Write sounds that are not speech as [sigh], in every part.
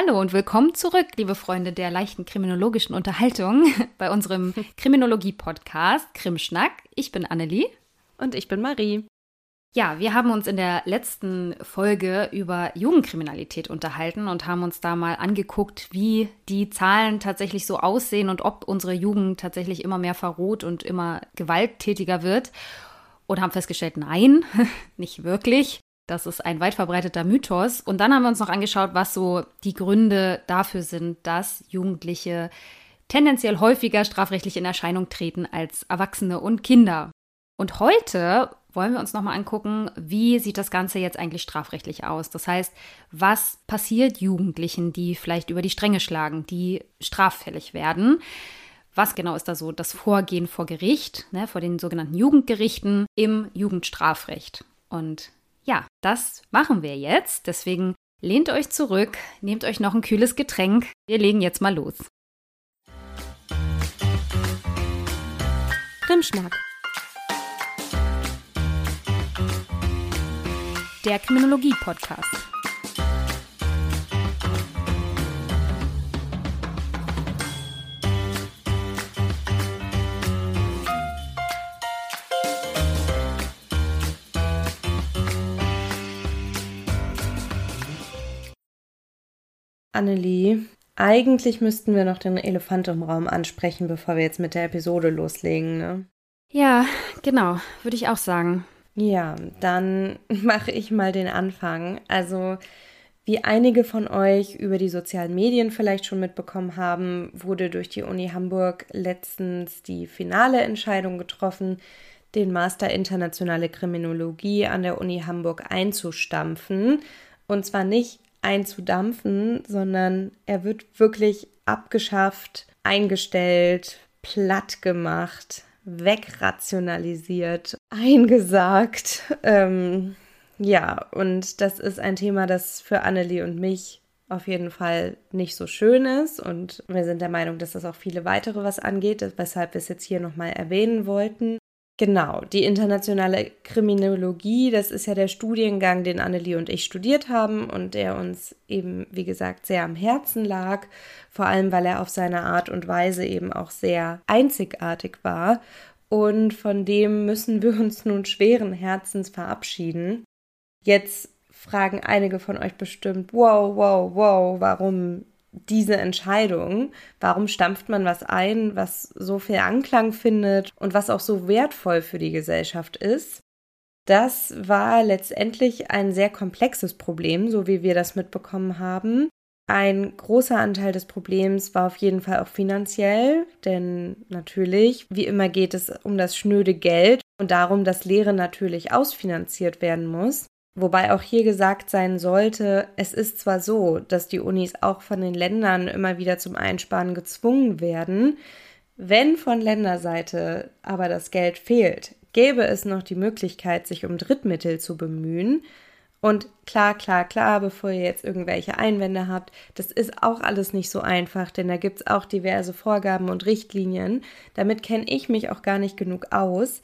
Hallo und willkommen zurück, liebe Freunde der leichten kriminologischen Unterhaltung [laughs] bei unserem [laughs] Kriminologie-Podcast Krimschnack. Ich bin Annelie. Und ich bin Marie. Ja, wir haben uns in der letzten Folge über Jugendkriminalität unterhalten und haben uns da mal angeguckt, wie die Zahlen tatsächlich so aussehen und ob unsere Jugend tatsächlich immer mehr verroht und immer gewalttätiger wird. Und haben festgestellt, nein, [laughs] nicht wirklich. Das ist ein weit verbreiteter Mythos. Und dann haben wir uns noch angeschaut, was so die Gründe dafür sind, dass Jugendliche tendenziell häufiger strafrechtlich in Erscheinung treten als Erwachsene und Kinder. Und heute wollen wir uns nochmal angucken, wie sieht das Ganze jetzt eigentlich strafrechtlich aus? Das heißt, was passiert Jugendlichen, die vielleicht über die Stränge schlagen, die straffällig werden? Was genau ist da so das Vorgehen vor Gericht, ne, vor den sogenannten Jugendgerichten im Jugendstrafrecht? Und ja, das machen wir jetzt. Deswegen lehnt euch zurück, nehmt euch noch ein kühles Getränk. Wir legen jetzt mal los. Krimschnack. Der Kriminologie-Podcast. Annelie, eigentlich müssten wir noch den Elefant im Raum ansprechen, bevor wir jetzt mit der Episode loslegen, ne? Ja, genau, würde ich auch sagen. Ja, dann [laughs] mache ich mal den Anfang. Also, wie einige von euch über die sozialen Medien vielleicht schon mitbekommen haben, wurde durch die Uni Hamburg letztens die finale Entscheidung getroffen, den Master Internationale Kriminologie an der Uni Hamburg einzustampfen. Und zwar nicht einzudampfen, sondern er wird wirklich abgeschafft, eingestellt, platt gemacht, wegrationalisiert, eingesagt. Ähm, ja, und das ist ein Thema, das für Annelie und mich auf jeden Fall nicht so schön ist. Und wir sind der Meinung, dass das auch viele weitere was angeht, weshalb wir es jetzt hier nochmal erwähnen wollten. Genau, die internationale Kriminologie, das ist ja der Studiengang, den Annelie und ich studiert haben und der uns eben, wie gesagt, sehr am Herzen lag, vor allem weil er auf seine Art und Weise eben auch sehr einzigartig war. Und von dem müssen wir uns nun schweren Herzens verabschieden. Jetzt fragen einige von euch bestimmt, wow, wow, wow, warum diese Entscheidung? Warum stampft man was ein, was so viel Anklang findet und was auch so wertvoll für die Gesellschaft ist? Das war letztendlich ein sehr komplexes Problem, so wie wir das mitbekommen haben. Ein großer Anteil des Problems war auf jeden Fall auch finanziell, denn natürlich, wie immer geht es um das schnöde Geld und darum, dass Lehre natürlich ausfinanziert werden muss. Wobei auch hier gesagt sein sollte, es ist zwar so, dass die Unis auch von den Ländern immer wieder zum Einsparen gezwungen werden, wenn von Länderseite aber das Geld fehlt, gäbe es noch die Möglichkeit, sich um Drittmittel zu bemühen. Und klar, klar, klar, bevor ihr jetzt irgendwelche Einwände habt, das ist auch alles nicht so einfach, denn da gibt es auch diverse Vorgaben und Richtlinien. Damit kenne ich mich auch gar nicht genug aus.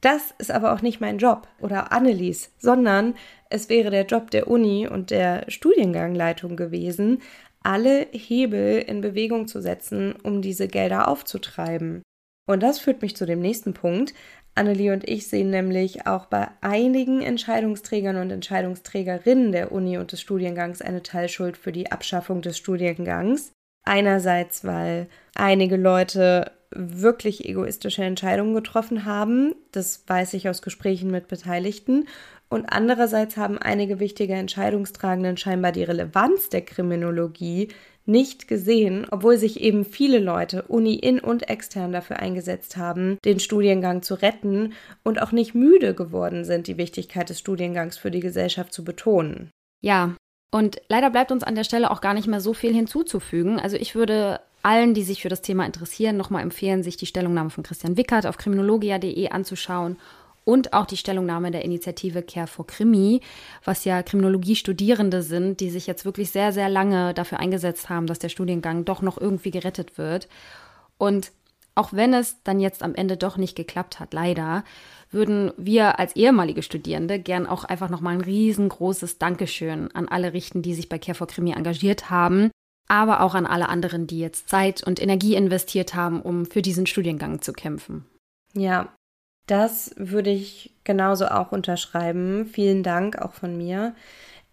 Das ist aber auch nicht mein Job oder Annelies, sondern es wäre der Job der Uni und der Studiengangleitung gewesen, alle Hebel in Bewegung zu setzen, um diese Gelder aufzutreiben. Und das führt mich zu dem nächsten Punkt. Annelie und ich sehen nämlich auch bei einigen Entscheidungsträgern und Entscheidungsträgerinnen der Uni und des Studiengangs eine Teilschuld für die Abschaffung des Studiengangs. Einerseits, weil einige Leute wirklich egoistische Entscheidungen getroffen haben. Das weiß ich aus Gesprächen mit Beteiligten. Und andererseits haben einige wichtige Entscheidungstragenden scheinbar die Relevanz der Kriminologie nicht gesehen, obwohl sich eben viele Leute, Uni in und extern, dafür eingesetzt haben, den Studiengang zu retten und auch nicht müde geworden sind, die Wichtigkeit des Studiengangs für die Gesellschaft zu betonen. Ja, und leider bleibt uns an der Stelle auch gar nicht mehr so viel hinzuzufügen. Also ich würde allen, die sich für das Thema interessieren, nochmal empfehlen, sich die Stellungnahme von Christian Wickert auf kriminologia.de anzuschauen und auch die Stellungnahme der Initiative Care for Krimi, was ja Kriminologie-Studierende sind, die sich jetzt wirklich sehr, sehr lange dafür eingesetzt haben, dass der Studiengang doch noch irgendwie gerettet wird. Und auch wenn es dann jetzt am Ende doch nicht geklappt hat, leider, würden wir als ehemalige Studierende gern auch einfach nochmal ein riesengroßes Dankeschön an alle richten, die sich bei Care for Krimi engagiert haben, aber auch an alle anderen, die jetzt Zeit und Energie investiert haben, um für diesen Studiengang zu kämpfen. Ja, das würde ich genauso auch unterschreiben. Vielen Dank auch von mir.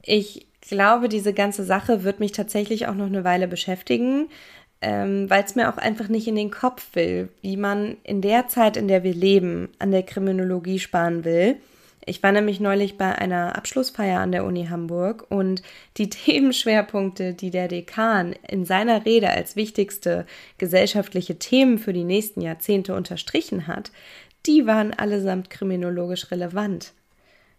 Ich glaube, diese ganze Sache wird mich tatsächlich auch noch eine Weile beschäftigen ähm, weil es mir auch einfach nicht in den Kopf will, wie man in der Zeit, in der wir leben, an der Kriminologie sparen will. Ich war nämlich neulich bei einer Abschlussfeier an der Uni Hamburg und die [laughs] Themenschwerpunkte, die der Dekan in seiner Rede als wichtigste gesellschaftliche Themen für die nächsten Jahrzehnte unterstrichen hat, die waren allesamt kriminologisch relevant.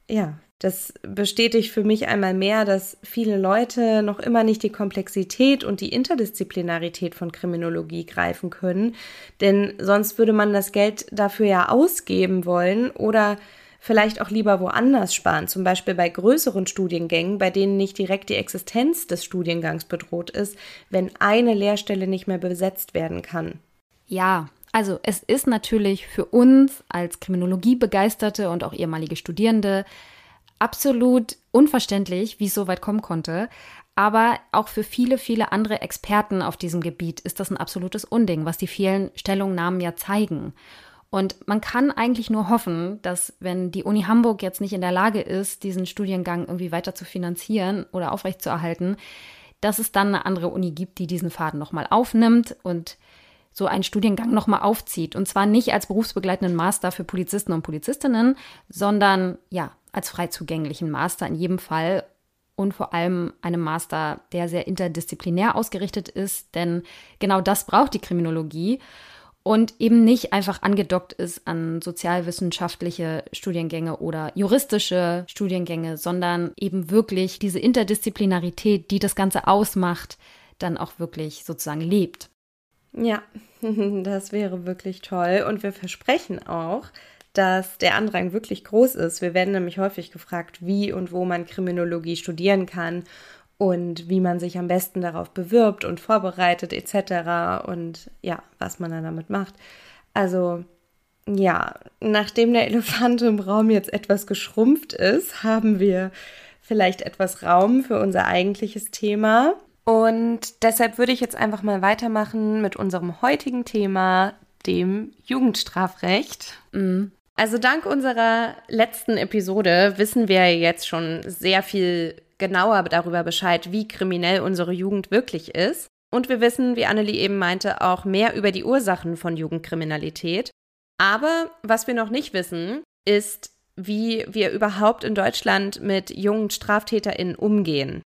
Ja, das bestätigt für mich einmal mehr, dass viele Leute noch immer nicht die Komplexität und die Interdisziplinarität von Kriminologie greifen können, denn sonst würde man das Geld dafür ja ausgeben wollen oder vielleicht auch lieber woanders sparen, zum Beispiel bei größeren Studiengängen, bei denen nicht direkt die Existenz des Studiengangs bedroht ist, wenn eine Lehrstelle nicht mehr besetzt werden kann. Ja, also es ist natürlich für uns als Kriminologiebegeisterte und auch ehemalige Studierende absolut unverständlich, wie es so weit kommen konnte. Aber auch für viele, viele andere Experten auf diesem Gebiet ist das ein absolutes Unding, was die vielen Stellungnahmen ja zeigen. Und man kann eigentlich nur hoffen, dass wenn die Uni Hamburg jetzt nicht in der Lage ist, diesen Studiengang irgendwie weiter zu finanzieren oder aufrechtzuerhalten, dass es dann eine andere Uni gibt, die diesen Faden nochmal aufnimmt und so einen Studiengang nochmal aufzieht. Und zwar nicht als berufsbegleitenden Master für Polizisten und Polizistinnen, sondern ja, als frei zugänglichen Master in jedem Fall und vor allem einem Master, der sehr interdisziplinär ausgerichtet ist, denn genau das braucht die Kriminologie und eben nicht einfach angedockt ist an sozialwissenschaftliche Studiengänge oder juristische Studiengänge, sondern eben wirklich diese Interdisziplinarität, die das Ganze ausmacht, dann auch wirklich sozusagen lebt. Ja, [laughs] das wäre wirklich toll und wir versprechen auch, dass der Andrang wirklich groß ist. Wir werden nämlich häufig gefragt, wie und wo man Kriminologie studieren kann und wie man sich am besten darauf bewirbt und vorbereitet etc. und ja, was man dann damit macht. Also ja, nachdem der Elefant im Raum jetzt etwas geschrumpft ist, [laughs] haben wir vielleicht etwas Raum für unser eigentliches Thema. Und deshalb würde ich jetzt einfach mal weitermachen mit unserem heutigen Thema, dem Jugendstrafrecht. Mhm. Also dank unserer letzten Episode wissen wir jetzt schon sehr viel genauer darüber Bescheid, wie kriminell unsere Jugend wirklich ist. Und wir wissen, wie Annelie eben meinte, auch mehr über die Ursachen von Jugendkriminalität. Aber was wir noch nicht wissen, ist, wie wir überhaupt in Deutschland mit jungen StraftäterInnen umgehen.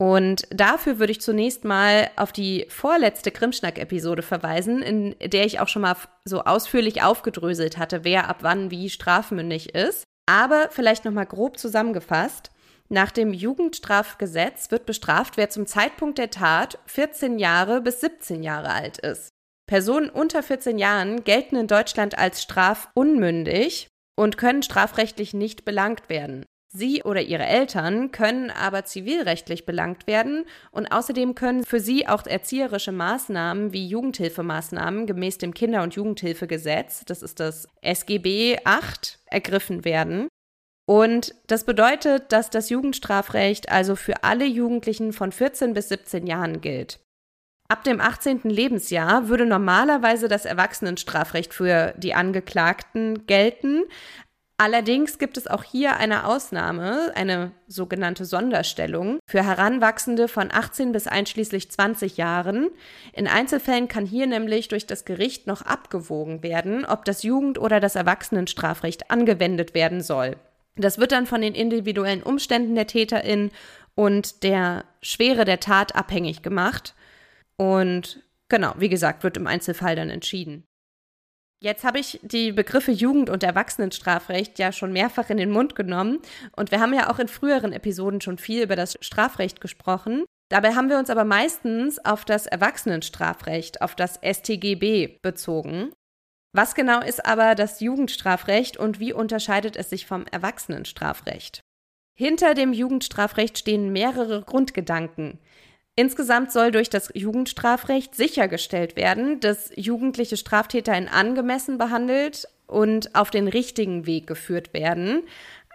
Und dafür würde ich zunächst mal auf die vorletzte Krimschnack-Episode verweisen, in der ich auch schon mal so ausführlich aufgedröselt hatte, wer ab wann wie strafmündig ist. Aber vielleicht noch mal grob zusammengefasst. Nach dem Jugendstrafgesetz wird bestraft, wer zum Zeitpunkt der Tat 14 Jahre bis 17 Jahre alt ist. Personen unter 14 Jahren gelten in Deutschland als strafunmündig und können strafrechtlich nicht belangt werden. Sie oder ihre Eltern können aber zivilrechtlich belangt werden und außerdem können für sie auch erzieherische Maßnahmen wie Jugendhilfemaßnahmen gemäß dem Kinder- und Jugendhilfegesetz, das ist das SGB 8, ergriffen werden. Und das bedeutet, dass das Jugendstrafrecht also für alle Jugendlichen von 14 bis 17 Jahren gilt. Ab dem 18. Lebensjahr würde normalerweise das Erwachsenenstrafrecht für die Angeklagten gelten, Allerdings gibt es auch hier eine Ausnahme, eine sogenannte Sonderstellung für Heranwachsende von 18 bis einschließlich 20 Jahren. In Einzelfällen kann hier nämlich durch das Gericht noch abgewogen werden, ob das Jugend- oder das Erwachsenenstrafrecht angewendet werden soll. Das wird dann von den individuellen Umständen der Täterin und der Schwere der Tat abhängig gemacht. Und genau, wie gesagt, wird im Einzelfall dann entschieden. Jetzt habe ich die Begriffe Jugend- und Erwachsenenstrafrecht ja schon mehrfach in den Mund genommen und wir haben ja auch in früheren Episoden schon viel über das Strafrecht gesprochen. Dabei haben wir uns aber meistens auf das Erwachsenenstrafrecht, auf das StGB bezogen. Was genau ist aber das Jugendstrafrecht und wie unterscheidet es sich vom Erwachsenenstrafrecht? Hinter dem Jugendstrafrecht stehen mehrere Grundgedanken. Insgesamt soll durch das Jugendstrafrecht sichergestellt werden, dass jugendliche Straftäter in angemessen behandelt und auf den richtigen Weg geführt werden.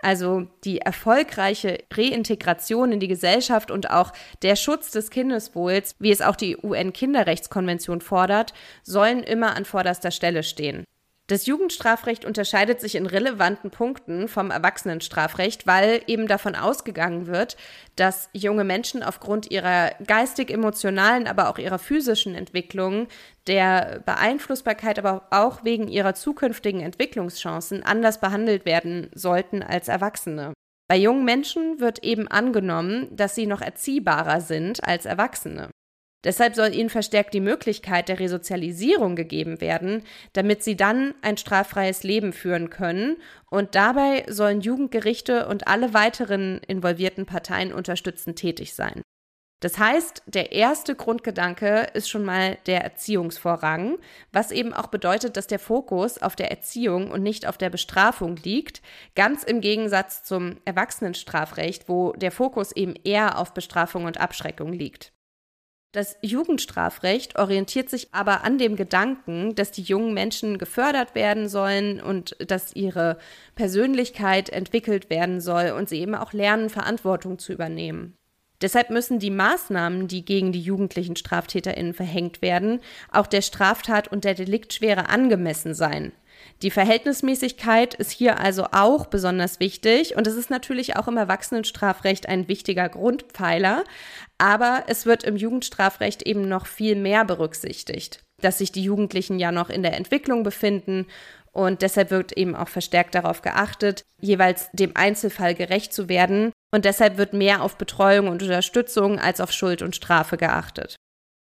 Also die erfolgreiche Reintegration in die Gesellschaft und auch der Schutz des Kindeswohls, wie es auch die UN-Kinderrechtskonvention fordert, sollen immer an vorderster Stelle stehen. Das Jugendstrafrecht unterscheidet sich in relevanten Punkten vom Erwachsenenstrafrecht, weil eben davon ausgegangen wird, dass junge Menschen aufgrund ihrer geistig-emotionalen, aber auch ihrer physischen Entwicklung, der Beeinflussbarkeit, aber auch wegen ihrer zukünftigen Entwicklungschancen anders behandelt werden sollten als Erwachsene. Bei jungen Menschen wird eben angenommen, dass sie noch erziehbarer sind als Erwachsene. Deshalb soll ihnen verstärkt die Möglichkeit der Resozialisierung gegeben werden, damit sie dann ein straffreies Leben führen können. Und dabei sollen Jugendgerichte und alle weiteren involvierten Parteien unterstützend tätig sein. Das heißt, der erste Grundgedanke ist schon mal der Erziehungsvorrang, was eben auch bedeutet, dass der Fokus auf der Erziehung und nicht auf der Bestrafung liegt, ganz im Gegensatz zum Erwachsenenstrafrecht, wo der Fokus eben eher auf Bestrafung und Abschreckung liegt. Das Jugendstrafrecht orientiert sich aber an dem Gedanken, dass die jungen Menschen gefördert werden sollen und dass ihre Persönlichkeit entwickelt werden soll und sie eben auch lernen, Verantwortung zu übernehmen. Deshalb müssen die Maßnahmen, die gegen die jugendlichen Straftäterinnen verhängt werden, auch der Straftat und der Deliktschwere angemessen sein. Die Verhältnismäßigkeit ist hier also auch besonders wichtig und es ist natürlich auch im Erwachsenenstrafrecht ein wichtiger Grundpfeiler, aber es wird im Jugendstrafrecht eben noch viel mehr berücksichtigt, dass sich die Jugendlichen ja noch in der Entwicklung befinden und deshalb wird eben auch verstärkt darauf geachtet, jeweils dem Einzelfall gerecht zu werden und deshalb wird mehr auf Betreuung und Unterstützung als auf Schuld und Strafe geachtet.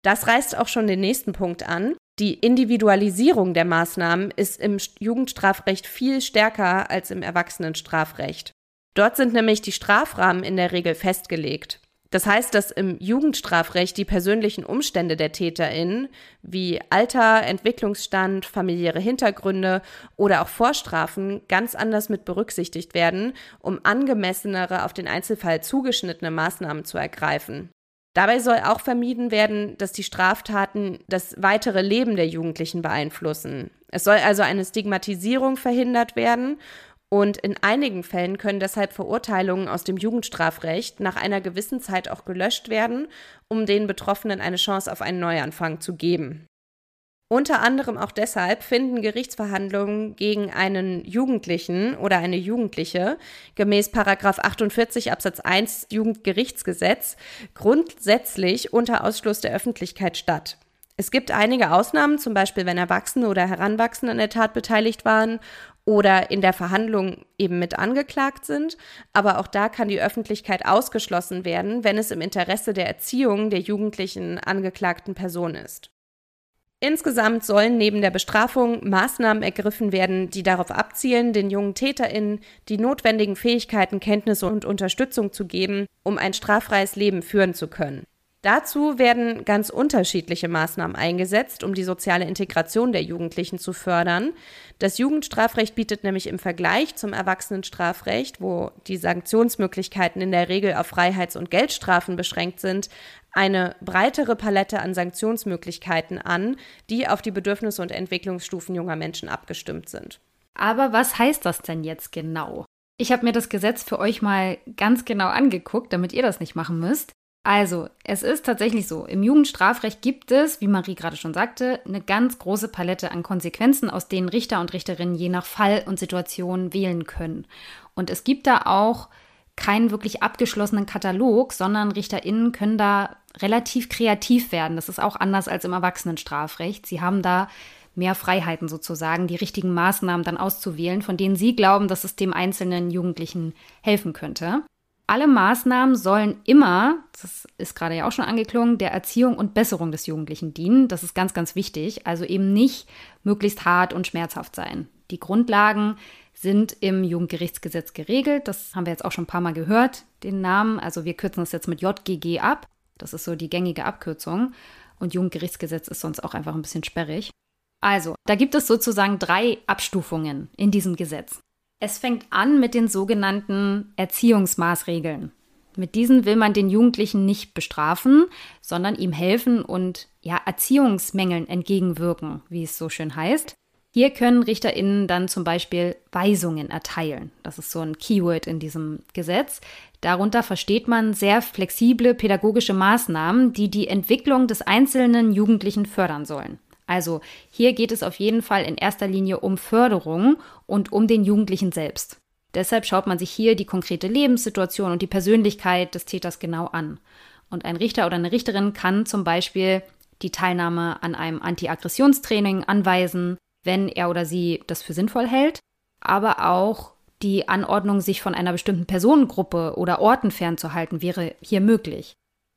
Das reißt auch schon den nächsten Punkt an. Die Individualisierung der Maßnahmen ist im Jugendstrafrecht viel stärker als im Erwachsenenstrafrecht. Dort sind nämlich die Strafrahmen in der Regel festgelegt. Das heißt, dass im Jugendstrafrecht die persönlichen Umstände der TäterInnen wie Alter, Entwicklungsstand, familiäre Hintergründe oder auch Vorstrafen ganz anders mit berücksichtigt werden, um angemessenere, auf den Einzelfall zugeschnittene Maßnahmen zu ergreifen. Dabei soll auch vermieden werden, dass die Straftaten das weitere Leben der Jugendlichen beeinflussen. Es soll also eine Stigmatisierung verhindert werden und in einigen Fällen können deshalb Verurteilungen aus dem Jugendstrafrecht nach einer gewissen Zeit auch gelöscht werden, um den Betroffenen eine Chance auf einen Neuanfang zu geben. Unter anderem auch deshalb finden Gerichtsverhandlungen gegen einen Jugendlichen oder eine Jugendliche gemäß 48 Absatz 1 Jugendgerichtsgesetz grundsätzlich unter Ausschluss der Öffentlichkeit statt. Es gibt einige Ausnahmen, zum Beispiel wenn Erwachsene oder Heranwachsende an der Tat beteiligt waren oder in der Verhandlung eben mit angeklagt sind. Aber auch da kann die Öffentlichkeit ausgeschlossen werden, wenn es im Interesse der Erziehung der jugendlichen angeklagten Person ist. Insgesamt sollen neben der Bestrafung Maßnahmen ergriffen werden, die darauf abzielen, den jungen TäterInnen die notwendigen Fähigkeiten, Kenntnisse und Unterstützung zu geben, um ein straffreies Leben führen zu können. Dazu werden ganz unterschiedliche Maßnahmen eingesetzt, um die soziale Integration der Jugendlichen zu fördern. Das Jugendstrafrecht bietet nämlich im Vergleich zum Erwachsenenstrafrecht, wo die Sanktionsmöglichkeiten in der Regel auf Freiheits- und Geldstrafen beschränkt sind, eine breitere Palette an Sanktionsmöglichkeiten an, die auf die Bedürfnisse und Entwicklungsstufen junger Menschen abgestimmt sind. Aber was heißt das denn jetzt genau? Ich habe mir das Gesetz für euch mal ganz genau angeguckt, damit ihr das nicht machen müsst. Also, es ist tatsächlich so, im Jugendstrafrecht gibt es, wie Marie gerade schon sagte, eine ganz große Palette an Konsequenzen, aus denen Richter und Richterinnen je nach Fall und Situation wählen können. Und es gibt da auch keinen wirklich abgeschlossenen Katalog, sondern Richterinnen können da relativ kreativ werden. Das ist auch anders als im Erwachsenenstrafrecht. Sie haben da mehr Freiheiten sozusagen, die richtigen Maßnahmen dann auszuwählen, von denen sie glauben, dass es dem einzelnen Jugendlichen helfen könnte. Alle Maßnahmen sollen immer, das ist gerade ja auch schon angeklungen, der Erziehung und Besserung des Jugendlichen dienen. Das ist ganz, ganz wichtig. Also eben nicht möglichst hart und schmerzhaft sein. Die Grundlagen sind im Jugendgerichtsgesetz geregelt. Das haben wir jetzt auch schon ein paar Mal gehört, den Namen. Also wir kürzen das jetzt mit JGG ab. Das ist so die gängige Abkürzung. Und Jugendgerichtsgesetz ist sonst auch einfach ein bisschen sperrig. Also, da gibt es sozusagen drei Abstufungen in diesem Gesetz. Es fängt an mit den sogenannten Erziehungsmaßregeln. Mit diesen will man den Jugendlichen nicht bestrafen, sondern ihm helfen und ja, Erziehungsmängeln entgegenwirken, wie es so schön heißt. Hier können RichterInnen dann zum Beispiel Weisungen erteilen. Das ist so ein Keyword in diesem Gesetz. Darunter versteht man sehr flexible pädagogische Maßnahmen, die die Entwicklung des einzelnen Jugendlichen fördern sollen. Also hier geht es auf jeden Fall in erster Linie um Förderung und um den Jugendlichen selbst. Deshalb schaut man sich hier die konkrete Lebenssituation und die Persönlichkeit des Täters genau an. Und ein Richter oder eine Richterin kann zum Beispiel die Teilnahme an einem Anti-Aggressionstraining anweisen, wenn er oder sie das für sinnvoll hält, aber auch die Anordnung, sich von einer bestimmten Personengruppe oder Orten fernzuhalten, wäre hier möglich.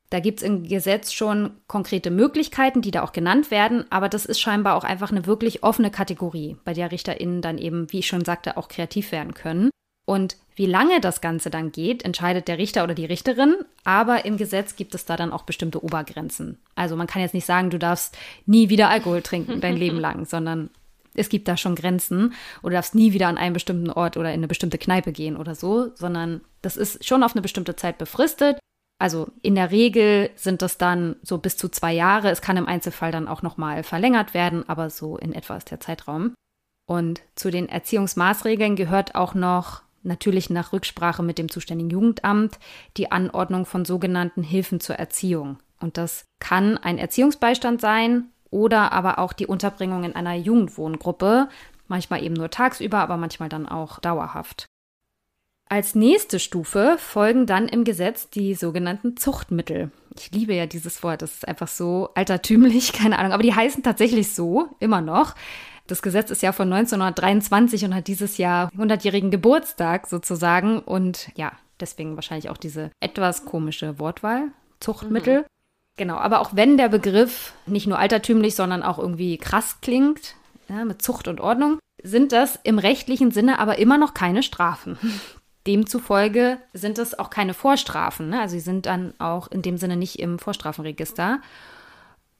Da gibt es im Gesetz schon konkrete Möglichkeiten, die da auch genannt werden, aber das ist scheinbar auch einfach eine wirklich offene Kategorie, bei der RichterInnen dann eben, wie ich schon sagte, auch kreativ werden können. Und wie lange das Ganze dann geht, entscheidet der Richter oder die Richterin, aber im Gesetz gibt es da dann auch bestimmte Obergrenzen. Also man kann jetzt nicht sagen, du darfst nie wieder Alkohol trinken dein Leben [laughs] lang, sondern es gibt da schon Grenzen oder darfst nie wieder an einen bestimmten Ort oder in eine bestimmte Kneipe gehen oder so, sondern das ist schon auf eine bestimmte Zeit befristet. Also in der Regel sind das dann so bis zu zwei Jahre. Es kann im Einzelfall dann auch nochmal verlängert werden, aber so in etwa ist der Zeitraum. Und zu den Erziehungsmaßregeln gehört auch noch natürlich nach Rücksprache mit dem zuständigen Jugendamt die Anordnung von sogenannten Hilfen zur Erziehung. Und das kann ein Erziehungsbeistand sein oder aber auch die Unterbringung in einer Jugendwohngruppe, manchmal eben nur tagsüber, aber manchmal dann auch dauerhaft. Als nächste Stufe folgen dann im Gesetz die sogenannten Zuchtmittel. Ich liebe ja dieses Wort, das ist einfach so altertümlich, [laughs] keine Ahnung, aber die heißen tatsächlich so, immer noch. Das Gesetz ist ja von 1923 und hat dieses Jahr 100-jährigen Geburtstag sozusagen und ja, deswegen wahrscheinlich auch diese etwas komische Wortwahl, Zuchtmittel. Mhm. Genau, aber auch wenn der Begriff nicht nur altertümlich, sondern auch irgendwie krass klingt, ja, mit Zucht und Ordnung, sind das im rechtlichen Sinne aber immer noch keine Strafen. [laughs] Demzufolge sind es auch keine Vorstrafen. Ne? Also sie sind dann auch in dem Sinne nicht im Vorstrafenregister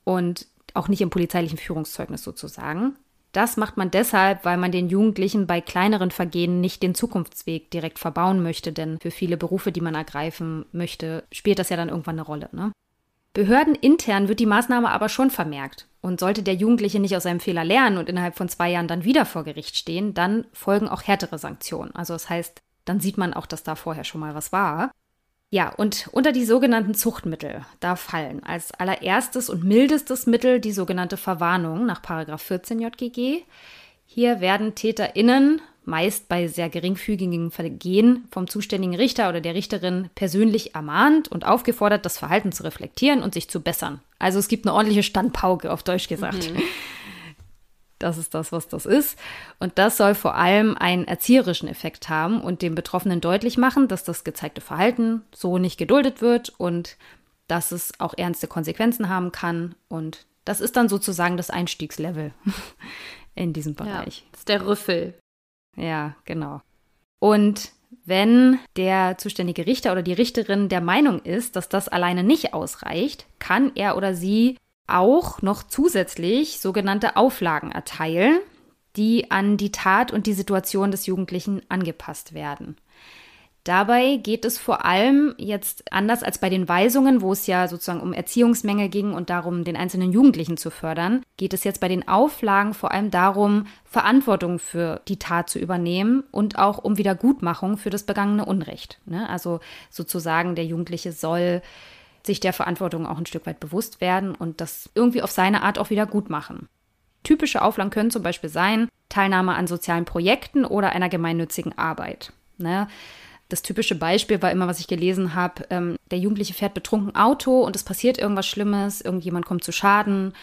und auch nicht im polizeilichen Führungszeugnis sozusagen. Das macht man deshalb, weil man den Jugendlichen bei kleineren Vergehen nicht den Zukunftsweg direkt verbauen möchte, denn für viele Berufe, die man ergreifen möchte, spielt das ja dann irgendwann eine Rolle. Ne? Behörden intern wird die Maßnahme aber schon vermerkt. Und sollte der Jugendliche nicht aus seinem Fehler lernen und innerhalb von zwei Jahren dann wieder vor Gericht stehen, dann folgen auch härtere Sanktionen. Also das heißt, dann sieht man auch, dass da vorher schon mal was war. Ja, und unter die sogenannten Zuchtmittel, da fallen als allererstes und mildestes Mittel die sogenannte Verwarnung nach 14 JGG. Hier werden TäterInnen meist bei sehr geringfügigen Vergehen vom zuständigen Richter oder der Richterin persönlich ermahnt und aufgefordert, das Verhalten zu reflektieren und sich zu bessern. Also es gibt eine ordentliche Standpauke, auf Deutsch gesagt. Mhm. Das ist das, was das ist. Und das soll vor allem einen erzieherischen Effekt haben und dem Betroffenen deutlich machen, dass das gezeigte Verhalten so nicht geduldet wird und dass es auch ernste Konsequenzen haben kann. Und das ist dann sozusagen das Einstiegslevel [laughs] in diesem Bereich. Ja, das ist der Rüffel. Ja, genau. Und wenn der zuständige Richter oder die Richterin der Meinung ist, dass das alleine nicht ausreicht, kann er oder sie auch noch zusätzlich sogenannte Auflagen erteilen, die an die Tat und die Situation des Jugendlichen angepasst werden. Dabei geht es vor allem jetzt anders als bei den Weisungen, wo es ja sozusagen um Erziehungsmenge ging und darum, den einzelnen Jugendlichen zu fördern, geht es jetzt bei den Auflagen vor allem darum, Verantwortung für die Tat zu übernehmen und auch um Wiedergutmachung für das begangene Unrecht. Ne? Also sozusagen der Jugendliche soll sich der Verantwortung auch ein Stück weit bewusst werden und das irgendwie auf seine Art auch wieder gut machen. Typische Auflagen können zum Beispiel sein, Teilnahme an sozialen Projekten oder einer gemeinnützigen Arbeit. Ne? Das typische Beispiel war immer, was ich gelesen habe, ähm, der Jugendliche fährt betrunken Auto und es passiert irgendwas Schlimmes, irgendjemand kommt zu Schaden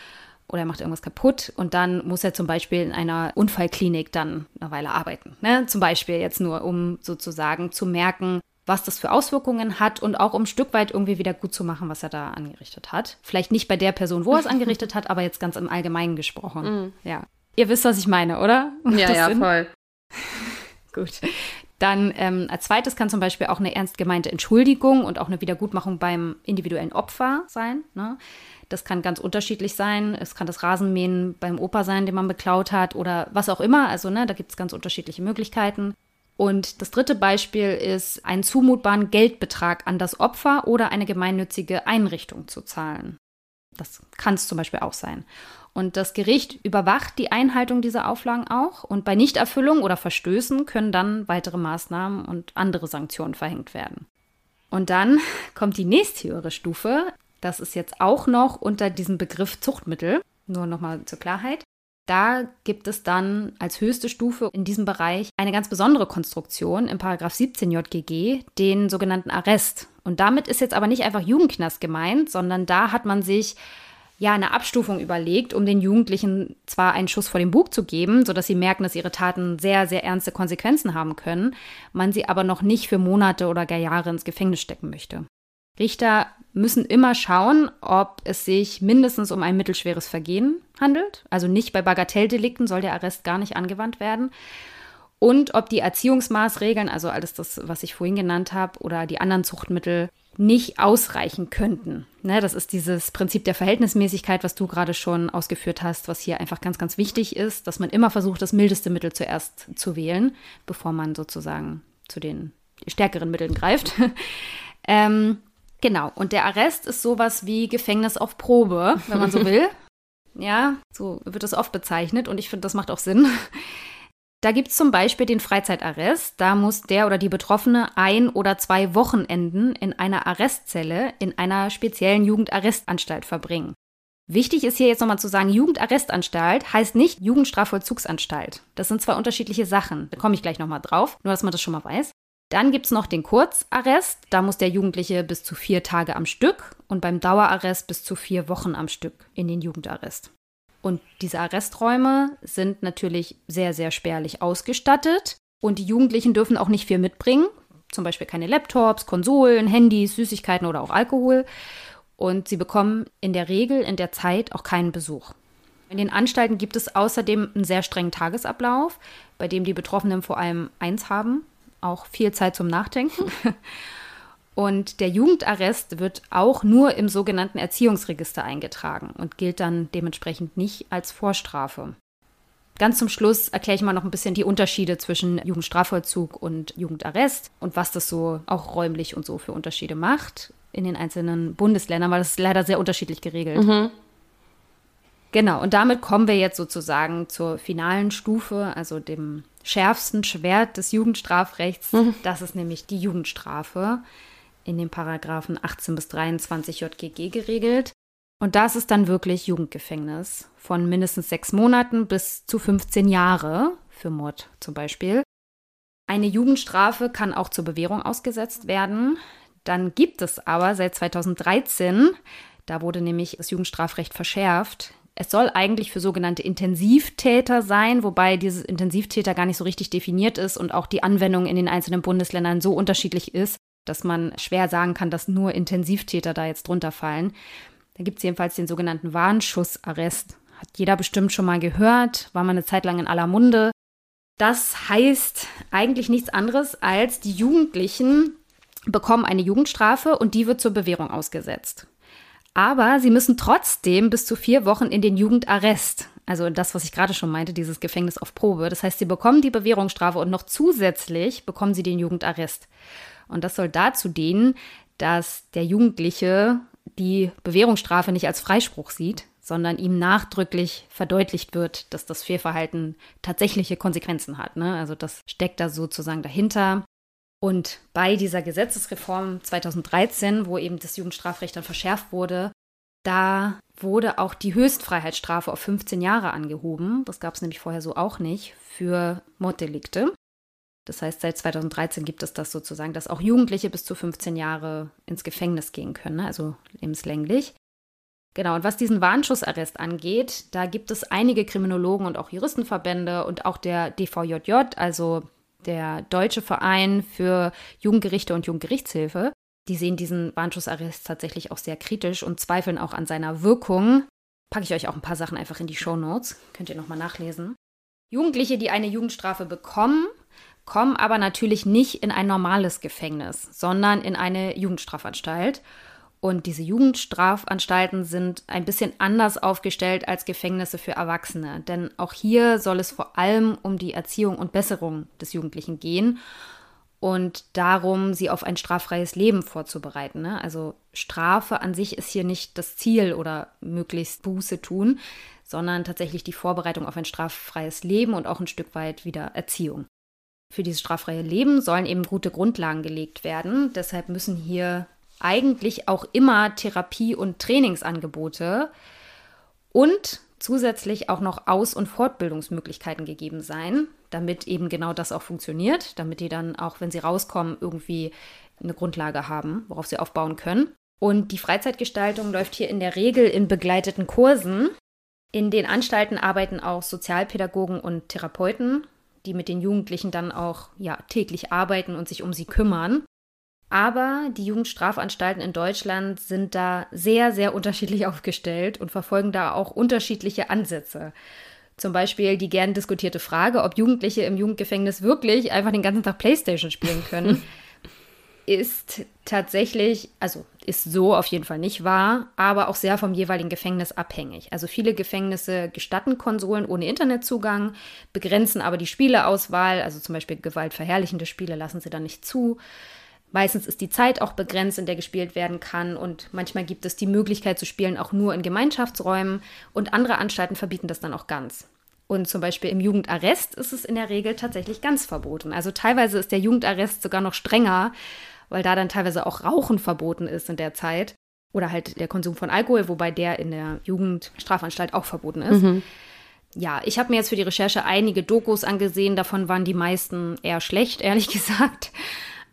oder er macht irgendwas kaputt und dann muss er zum Beispiel in einer Unfallklinik dann eine Weile arbeiten. Ne? Zum Beispiel jetzt nur, um sozusagen zu merken, was das für Auswirkungen hat und auch um ein Stück weit irgendwie wieder gut zu machen, was er da angerichtet hat. Vielleicht nicht bei der Person, wo er es [laughs] angerichtet hat, aber jetzt ganz im Allgemeinen gesprochen. Mm. Ja. Ihr wisst, was ich meine, oder? Ja, ja, Sinn? voll. [laughs] gut. Dann ähm, als zweites kann zum Beispiel auch eine ernst gemeinte Entschuldigung und auch eine Wiedergutmachung beim individuellen Opfer sein. Ne? Das kann ganz unterschiedlich sein. Es kann das Rasenmähen beim Opa sein, den man beklaut hat oder was auch immer. Also ne, da gibt es ganz unterschiedliche Möglichkeiten. Und das dritte Beispiel ist, einen zumutbaren Geldbetrag an das Opfer oder eine gemeinnützige Einrichtung zu zahlen. Das kann es zum Beispiel auch sein. Und das Gericht überwacht die Einhaltung dieser Auflagen auch. Und bei Nichterfüllung oder Verstößen können dann weitere Maßnahmen und andere Sanktionen verhängt werden. Und dann [laughs] kommt die nächsthöhere Stufe. Das ist jetzt auch noch unter diesem Begriff Zuchtmittel. Nur nochmal zur Klarheit. Da gibt es dann als höchste Stufe in diesem Bereich eine ganz besondere Konstruktion im Paragraph 17 JGG, den sogenannten Arrest. Und damit ist jetzt aber nicht einfach Jugendknast gemeint, sondern da hat man sich ja eine Abstufung überlegt, um den Jugendlichen zwar einen Schuss vor den Bug zu geben, sodass sie merken, dass ihre Taten sehr, sehr ernste Konsequenzen haben können, man sie aber noch nicht für Monate oder gar Jahre ins Gefängnis stecken möchte. Richter müssen immer schauen, ob es sich mindestens um ein mittelschweres Vergehen handelt. Also nicht bei Bagatelldelikten soll der Arrest gar nicht angewandt werden. Und ob die Erziehungsmaßregeln, also alles das, was ich vorhin genannt habe, oder die anderen Zuchtmittel nicht ausreichen könnten. Ne, das ist dieses Prinzip der Verhältnismäßigkeit, was du gerade schon ausgeführt hast, was hier einfach ganz, ganz wichtig ist, dass man immer versucht, das mildeste Mittel zuerst zu wählen, bevor man sozusagen zu den stärkeren Mitteln greift. [laughs] ähm, genau, und der Arrest ist sowas wie Gefängnis auf Probe, wenn man so [laughs] will. ja, so wird es oft bezeichnet und ich finde, das macht auch Sinn. Da gibt es zum Beispiel den Freizeitarrest. Da muss der oder die Betroffene ein oder zwei Wochenenden in einer Arrestzelle in einer speziellen Jugendarrestanstalt verbringen. Wichtig ist hier jetzt nochmal zu sagen, Jugendarrestanstalt heißt nicht Jugendstrafvollzugsanstalt. Das sind zwei unterschiedliche Sachen. Da komme ich gleich nochmal drauf, nur dass man das schon mal weiß. Dann gibt es noch den Kurzarrest. Da muss der Jugendliche bis zu vier Tage am Stück und beim Dauerarrest bis zu vier Wochen am Stück in den Jugendarrest. Und diese Arresträume sind natürlich sehr, sehr spärlich ausgestattet. Und die Jugendlichen dürfen auch nicht viel mitbringen. Zum Beispiel keine Laptops, Konsolen, Handys, Süßigkeiten oder auch Alkohol. Und sie bekommen in der Regel in der Zeit auch keinen Besuch. In den Anstalten gibt es außerdem einen sehr strengen Tagesablauf, bei dem die Betroffenen vor allem eins haben, auch viel Zeit zum Nachdenken. [laughs] Und der Jugendarrest wird auch nur im sogenannten Erziehungsregister eingetragen und gilt dann dementsprechend nicht als Vorstrafe. Ganz zum Schluss erkläre ich mal noch ein bisschen die Unterschiede zwischen Jugendstrafvollzug und Jugendarrest und was das so auch räumlich und so für Unterschiede macht in den einzelnen Bundesländern, weil das ist leider sehr unterschiedlich geregelt. Mhm. Genau, und damit kommen wir jetzt sozusagen zur finalen Stufe, also dem schärfsten Schwert des Jugendstrafrechts. Mhm. Das ist nämlich die Jugendstrafe in den Paragraphen 18 bis 23 JGG geregelt. Und das ist dann wirklich Jugendgefängnis von mindestens sechs Monaten bis zu 15 Jahre für Mord zum Beispiel. Eine Jugendstrafe kann auch zur Bewährung ausgesetzt werden. Dann gibt es aber seit 2013, da wurde nämlich das Jugendstrafrecht verschärft, es soll eigentlich für sogenannte Intensivtäter sein, wobei dieses Intensivtäter gar nicht so richtig definiert ist und auch die Anwendung in den einzelnen Bundesländern so unterschiedlich ist, dass man schwer sagen kann, dass nur Intensivtäter da jetzt drunter fallen. Da gibt es jedenfalls den sogenannten Warnschussarrest. Hat jeder bestimmt schon mal gehört, war mal eine Zeit lang in aller Munde. Das heißt eigentlich nichts anderes als die Jugendlichen bekommen eine Jugendstrafe und die wird zur Bewährung ausgesetzt. Aber sie müssen trotzdem bis zu vier Wochen in den Jugendarrest. Also das, was ich gerade schon meinte, dieses Gefängnis auf Probe. Das heißt, sie bekommen die Bewährungsstrafe und noch zusätzlich bekommen sie den Jugendarrest. Und das soll dazu dienen, dass der Jugendliche die Bewährungsstrafe nicht als Freispruch sieht, sondern ihm nachdrücklich verdeutlicht wird, dass das Fehlverhalten tatsächliche Konsequenzen hat. Ne? Also das steckt da sozusagen dahinter. Und bei dieser Gesetzesreform 2013, wo eben das Jugendstrafrecht dann verschärft wurde, da wurde auch die Höchstfreiheitsstrafe auf 15 Jahre angehoben. Das gab es nämlich vorher so auch nicht für Morddelikte. Das heißt, seit 2013 gibt es das sozusagen, dass auch Jugendliche bis zu 15 Jahre ins Gefängnis gehen können, ne? also lebenslänglich. Genau, und was diesen Warnschussarrest angeht, da gibt es einige Kriminologen und auch Juristenverbände und auch der DVJJ, also der Deutsche Verein für Jugendgerichte und Jugendgerichtshilfe. Die sehen diesen Warnschussarrest tatsächlich auch sehr kritisch und zweifeln auch an seiner Wirkung. Packe ich euch auch ein paar Sachen einfach in die Show Notes, könnt ihr nochmal nachlesen. Jugendliche, die eine Jugendstrafe bekommen, kommen aber natürlich nicht in ein normales Gefängnis, sondern in eine Jugendstrafanstalt. Und diese Jugendstrafanstalten sind ein bisschen anders aufgestellt als Gefängnisse für Erwachsene. Denn auch hier soll es vor allem um die Erziehung und Besserung des Jugendlichen gehen und darum, sie auf ein straffreies Leben vorzubereiten. Ne? Also Strafe an sich ist hier nicht das Ziel oder möglichst Buße tun, sondern tatsächlich die Vorbereitung auf ein straffreies Leben und auch ein Stück weit wieder Erziehung. Für dieses straffreie Leben sollen eben gute Grundlagen gelegt werden. Deshalb müssen hier eigentlich auch immer Therapie- und Trainingsangebote und zusätzlich auch noch Aus- und Fortbildungsmöglichkeiten gegeben sein, damit eben genau das auch funktioniert, damit die dann auch, wenn sie rauskommen, irgendwie eine Grundlage haben, worauf sie aufbauen können. Und die Freizeitgestaltung läuft hier in der Regel in begleiteten Kursen. In den Anstalten arbeiten auch Sozialpädagogen und Therapeuten, die mit den Jugendlichen dann auch ja, täglich arbeiten und sich um sie kümmern. Aber die Jugendstrafanstalten in Deutschland sind da sehr, sehr unterschiedlich [laughs] aufgestellt und verfolgen da auch unterschiedliche Ansätze. Zum Beispiel die gern diskutierte Frage, ob Jugendliche im Jugendgefängnis wirklich einfach den ganzen Tag Playstation spielen können, [laughs] ist tatsächlich, also ist so auf jeden Fall nicht wahr, aber auch sehr vom jeweiligen Gefängnis abhängig. Also viele Gefängnisse gestatten Konsolen ohne Internetzugang, begrenzen aber die Spieleauswahl, also zum Beispiel gewaltverherrlichende Spiele lassen sie dann nicht zu. Meistens ist die Zeit auch begrenzt, in der gespielt werden kann und manchmal gibt es die Möglichkeit zu spielen auch nur in Gemeinschaftsräumen und andere Anstalten verbieten das dann auch ganz. Und zum Beispiel im Jugendarrest ist es in der Regel tatsächlich ganz verboten. Also teilweise ist der Jugendarrest sogar noch strenger, weil da dann teilweise auch Rauchen verboten ist in der Zeit. Oder halt der Konsum von Alkohol, wobei der in der Jugendstrafanstalt auch verboten ist. Mhm. Ja, ich habe mir jetzt für die Recherche einige Dokus angesehen. Davon waren die meisten eher schlecht, [laughs] ehrlich gesagt.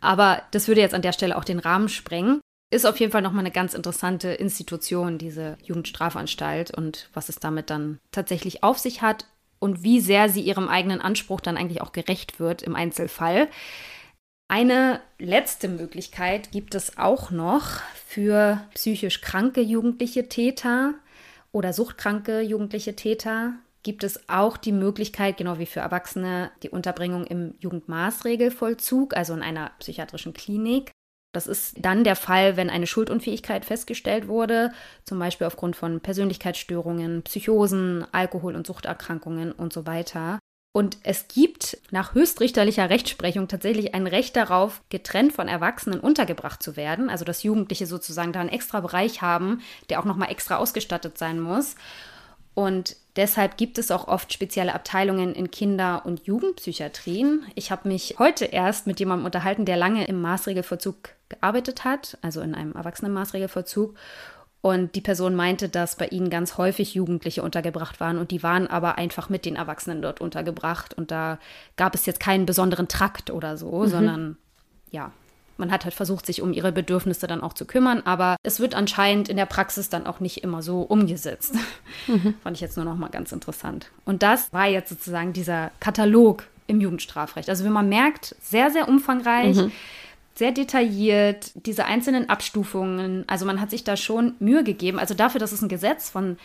Aber das würde jetzt an der Stelle auch den Rahmen sprengen. Ist auf jeden Fall nochmal eine ganz interessante Institution, diese Jugendstrafanstalt und was es damit dann tatsächlich auf sich hat und wie sehr sie ihrem eigenen Anspruch dann eigentlich auch gerecht wird im Einzelfall. Eine letzte Möglichkeit gibt es auch noch für psychisch kranke jugendliche Täter oder suchtkranke jugendliche Täter gibt es auch die Möglichkeit, genau wie für Erwachsene, die Unterbringung im Jugendmaßregelvollzug, also in einer psychiatrischen Klinik. Das ist dann der Fall, wenn eine Schuldunfähigkeit festgestellt wurde, zum Beispiel aufgrund von Persönlichkeitsstörungen, Psychosen, Alkohol- und Suchterkrankungen und so weiter. Und es gibt nach höchstrichterlicher Rechtsprechung tatsächlich ein Recht darauf, getrennt von Erwachsenen untergebracht zu werden. Also dass Jugendliche sozusagen da einen extra Bereich haben, der auch nochmal extra ausgestattet sein muss. Und deshalb gibt es auch oft spezielle Abteilungen in Kinder- und Jugendpsychiatrien. Ich habe mich heute erst mit jemandem unterhalten, der lange im Maßregelvollzug gearbeitet hat, also in einem Erwachsenenmaßregelvollzug. Und die Person meinte, dass bei ihnen ganz häufig Jugendliche untergebracht waren und die waren aber einfach mit den Erwachsenen dort untergebracht. Und da gab es jetzt keinen besonderen Trakt oder so, mhm. sondern ja, man hat halt versucht, sich um ihre Bedürfnisse dann auch zu kümmern, aber es wird anscheinend in der Praxis dann auch nicht immer so umgesetzt. Mhm. Fand ich jetzt nur noch mal ganz interessant. Und das war jetzt sozusagen dieser Katalog im Jugendstrafrecht. Also wie man merkt, sehr, sehr umfangreich. Mhm sehr detailliert, diese einzelnen Abstufungen. Also man hat sich da schon Mühe gegeben. Also dafür, dass es ein Gesetz von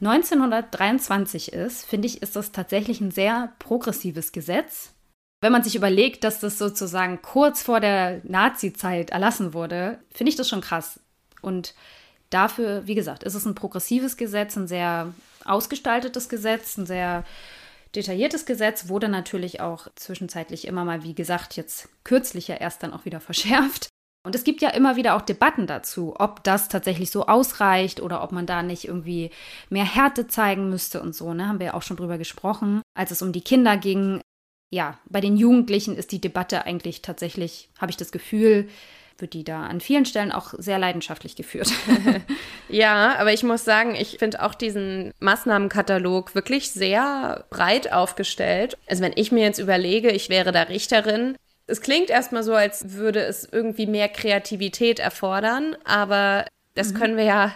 1923 ist, finde ich, ist das tatsächlich ein sehr progressives Gesetz. Wenn man sich überlegt, dass das sozusagen kurz vor der Nazi-Zeit erlassen wurde, finde ich das schon krass. Und dafür, wie gesagt, ist es ein progressives Gesetz, ein sehr ausgestaltetes Gesetz, ein sehr detailliertes Gesetz, wurde natürlich auch zwischenzeitlich immer mal, wie gesagt, jetzt kürzlich ja erst dann auch wieder [laughs] verschärft. Und es gibt ja immer wieder auch Debatten dazu, ob das tatsächlich so ausreicht oder ob man da nicht irgendwie mehr Härte zeigen müsste und so. Ne? Haben wir ja auch schon drüber gesprochen. Als es um die Kinder ging, ja, bei den Jugendlichen ist die Debatte eigentlich tatsächlich, habe ich das Gefühl, wird die da an vielen Stellen auch sehr leidenschaftlich geführt. [laughs] ja, aber ich muss sagen, ich finde auch diesen Maßnahmenkatalog wirklich sehr breit aufgestellt. Also wenn ich mir jetzt überlege, ich wäre da Richterin, es klingt erstmal so, als würde es irgendwie mehr Kreativität erfordern, aber das mhm. können wir ja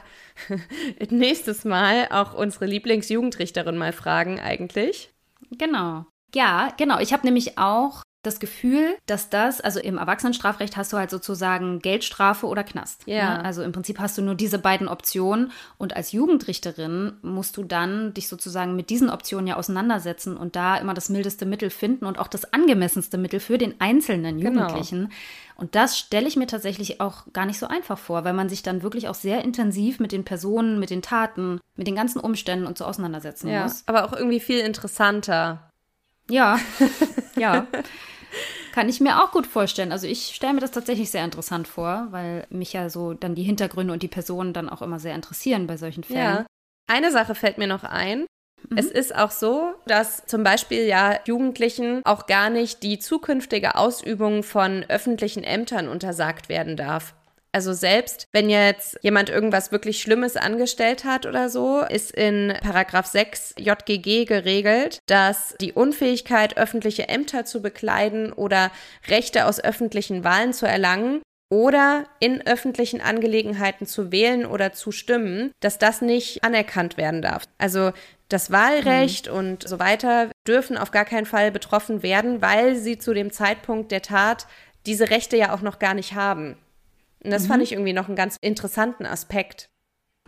[laughs] nächstes Mal auch unsere Lieblingsjugendrichterin mal fragen eigentlich. Genau. Ja, genau. Ich habe nämlich auch das Gefühl, dass das, also im Erwachsenenstrafrecht hast du halt sozusagen Geldstrafe oder Knast. Ja. Ne? Also im Prinzip hast du nur diese beiden Optionen und als Jugendrichterin musst du dann dich sozusagen mit diesen Optionen ja auseinandersetzen und da immer das mildeste Mittel finden und auch das angemessenste Mittel für den einzelnen Genau. Jugendlichen. Und das stelle ich mir tatsächlich auch gar nicht so einfach vor, weil man sich dann wirklich auch sehr intensiv mit den Personen, mit den Taten, mit den ganzen Umständen und so auseinandersetzen Ja. muss. Aber auch irgendwie viel interessanter. Ja, [laughs] ja. Kann ich mir auch gut vorstellen. Also ich stelle mir das tatsächlich sehr interessant vor, weil mich ja so dann die Hintergründe und die Personen dann auch immer sehr interessieren bei solchen Fällen. Ja. Eine Sache fällt mir noch ein. Mhm. Es ist auch so, dass zum Beispiel ja Jugendlichen auch gar nicht die zukünftige Ausübung von öffentlichen Ämtern untersagt werden darf. Also selbst wenn jetzt jemand irgendwas wirklich Schlimmes angestellt hat oder so, ist in Paragraph 6 JGG geregelt, dass die Unfähigkeit, öffentliche Ämter zu bekleiden oder Rechte aus öffentlichen Wahlen zu erlangen oder in öffentlichen Angelegenheiten zu wählen oder zu stimmen, dass das nicht anerkannt werden darf. Also das Wahlrecht und so weiter dürfen auf gar keinen Fall betroffen werden, weil sie zu dem Zeitpunkt der Tat diese Rechte ja auch noch gar nicht haben. Und das fand ich irgendwie noch einen ganz interessanten Aspekt.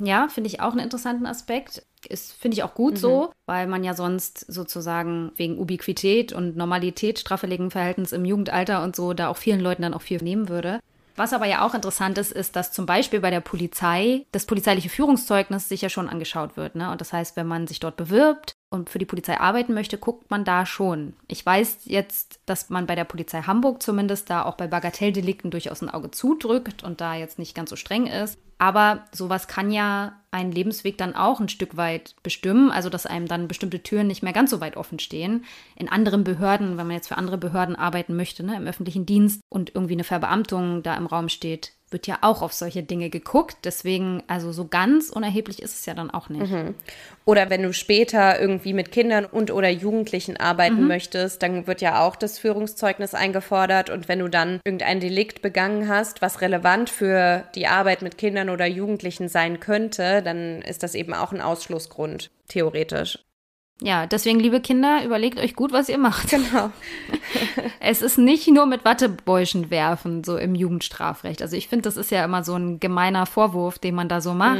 Ja, finde ich auch einen interessanten Aspekt. Ist, finde ich auch gut so, weil man ja sonst sozusagen wegen Ubiquität und Normalität, straffälligen Verhältnis im Jugendalter und so da auch vielen Leuten dann auch viel nehmen würde. Was aber ja auch interessant ist, ist, dass zum Beispiel bei der Polizei das polizeiliche Führungszeugnis sich ja schon angeschaut wird. Ne? Und das heißt, wenn man sich dort bewirbt und für die Polizei arbeiten möchte, guckt man da schon. Ich weiß jetzt, dass man bei der Polizei Hamburg zumindest da auch bei Bagatelldelikten durchaus ein Auge zudrückt und da jetzt nicht ganz so streng ist. Aber sowas kann ja einen Lebensweg dann auch ein Stück weit bestimmen, also dass einem dann bestimmte Türen nicht mehr ganz so weit offen stehen. In anderen Behörden, wenn man jetzt für andere Behörden arbeiten möchte, ne, im öffentlichen Dienst und irgendwie eine Verbeamtung da im Raum steht, wird ja auch auf solche Dinge geguckt. Deswegen, also so ganz unerheblich ist es ja dann auch nicht. Oder wenn du später irgendwie mit Kindern und oder Jugendlichen arbeiten möchtest, dann wird ja auch das Führungszeugnis eingefordert. Und wenn du dann irgendein Delikt begangen hast, was relevant für die Arbeit mit Kindern oder Jugendlichen sein könnte, dann ist das eben auch ein Ausschlussgrund, theoretisch. Ja, deswegen, liebe Kinder, überlegt euch gut, was ihr macht. Genau. [laughs] Es ist nicht nur mit Wattebäuschen werfen, so im Jugendstrafrecht. Also ich finde, das ist ja immer so ein gemeiner Vorwurf, den man da so macht.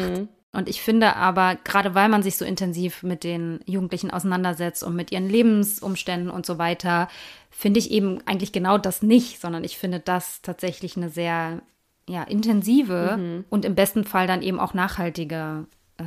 Und ich finde aber, gerade weil man sich so intensiv mit den Jugendlichen auseinandersetzt und mit ihren Lebensumständen und so weiter, finde ich eben eigentlich genau das nicht, sondern ich finde das tatsächlich eine sehr ja, intensive und im besten Fall dann eben auch nachhaltige, äh,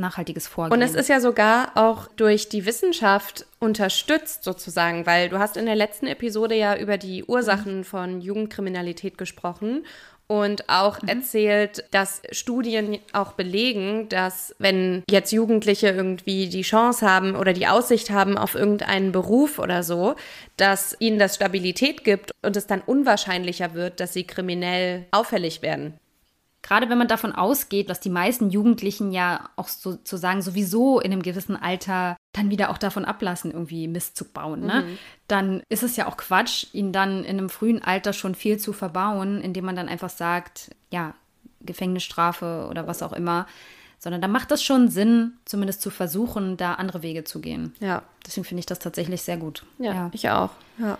nachhaltiges Vorgehen. Und es ist ja sogar auch durch die Wissenschaft unterstützt sozusagen, weil du hast in der letzten Episode ja über die Ursachen von Jugendkriminalität gesprochen und auch erzählt, dass Studien auch belegen, dass wenn jetzt Jugendliche irgendwie die Chance haben oder die Aussicht haben auf irgendeinen Beruf oder so, dass ihnen das Stabilität gibt und es dann unwahrscheinlicher wird, dass sie kriminell auffällig werden. Gerade wenn man davon ausgeht, dass die meisten Jugendlichen ja auch sozusagen sowieso in einem gewissen Alter dann wieder auch davon ablassen, irgendwie Mist zu bauen, ne? dann ist es ja auch Quatsch, ihnen dann in einem frühen Alter schon viel zu verbauen, indem man dann einfach sagt, ja, Gefängnisstrafe oder was auch immer. Sondern da macht das schon Sinn, zumindest zu versuchen, da andere Wege zu gehen. Ja. Deswegen finde ich das tatsächlich sehr gut. Ja, ich auch. Ja.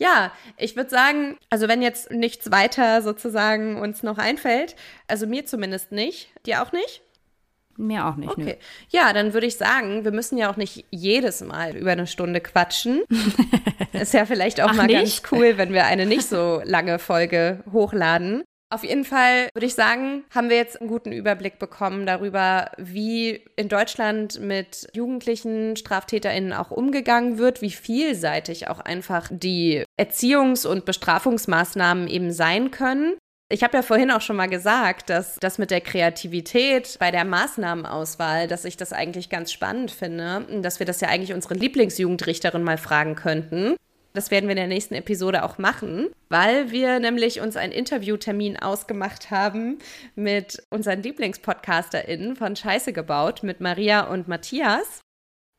Ja, ich würde sagen, also wenn jetzt nichts weiter sozusagen uns noch einfällt, also mir zumindest nicht, dir auch nicht? Mir auch nicht. Okay. Ja, dann würde ich sagen, wir müssen ja auch nicht jedes Mal über eine Stunde quatschen. [laughs] Ist ja vielleicht auch Ach, mal nicht? ganz cool, wenn wir eine nicht so lange Folge hochladen. Auf jeden Fall würde ich sagen, haben wir jetzt einen guten Überblick bekommen darüber, wie in Deutschland mit jugendlichen StraftäterInnen auch umgegangen wird, wie vielseitig auch einfach die Erziehungs- und Bestrafungsmaßnahmen eben sein können. Ich habe ja vorhin auch schon mal gesagt, dass das mit der Kreativität bei der Maßnahmenauswahl, dass ich das eigentlich ganz spannend finde, dass wir das ja eigentlich unsere Lieblingsjugendrichterin mal fragen könnten. Das werden wir in der nächsten Episode auch machen, weil wir nämlich uns einen Interviewtermin ausgemacht haben mit unseren LieblingspodcasterInnen von Scheiße gebaut, mit Maria und Matthias.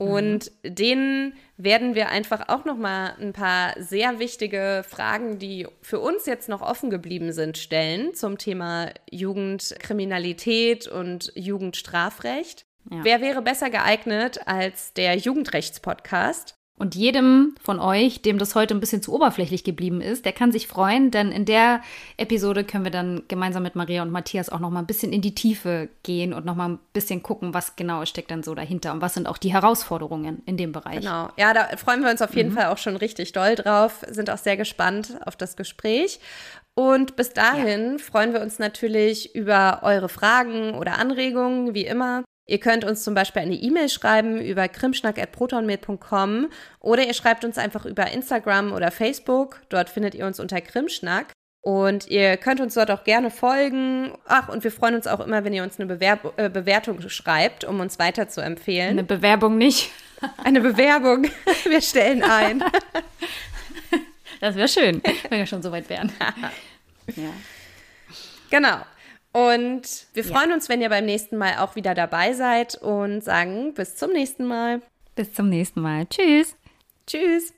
Und denen werden wir einfach auch noch mal ein paar sehr wichtige Fragen, die für uns jetzt noch offen geblieben sind, stellen zum Thema Jugendkriminalität und Jugendstrafrecht. Ja. Wer wäre besser geeignet als der Jugendrechtspodcast? Und jedem von euch, dem das heute ein bisschen zu oberflächlich geblieben ist, der kann sich freuen, denn in der Episode können wir dann gemeinsam mit Maria und Matthias auch noch mal ein bisschen in die Tiefe gehen und noch mal ein bisschen gucken, was genau steckt dann so dahinter und was sind auch die Herausforderungen in dem Bereich. Genau. Ja, da freuen wir uns auf jeden mhm. Fall auch schon richtig doll drauf, sind auch sehr gespannt auf das Gespräch. Und bis dahin ja. freuen wir uns natürlich über eure Fragen oder Anregungen, wie immer. Ihr könnt uns zum Beispiel eine E-Mail schreiben über krimschnack.protonmail.com oder ihr schreibt uns einfach über Instagram oder Facebook. Dort findet ihr uns unter Krimschnack. Und ihr könnt uns dort auch gerne folgen. Ach, und wir freuen uns auch immer, wenn ihr uns eine Bewerb äh, Bewertung schreibt, um uns weiter zu empfehlen. Eine Bewerbung nicht. Eine Bewerbung. [laughs] Wir stellen ein. Das wäre schön, wenn wir schon so weit wären. ja. [laughs] Genau. Und wir freuen ja. uns, wenn ihr beim nächsten Mal auch wieder dabei seid und sagen bis zum nächsten Mal. Bis zum nächsten Mal. Tschüss. Tschüss.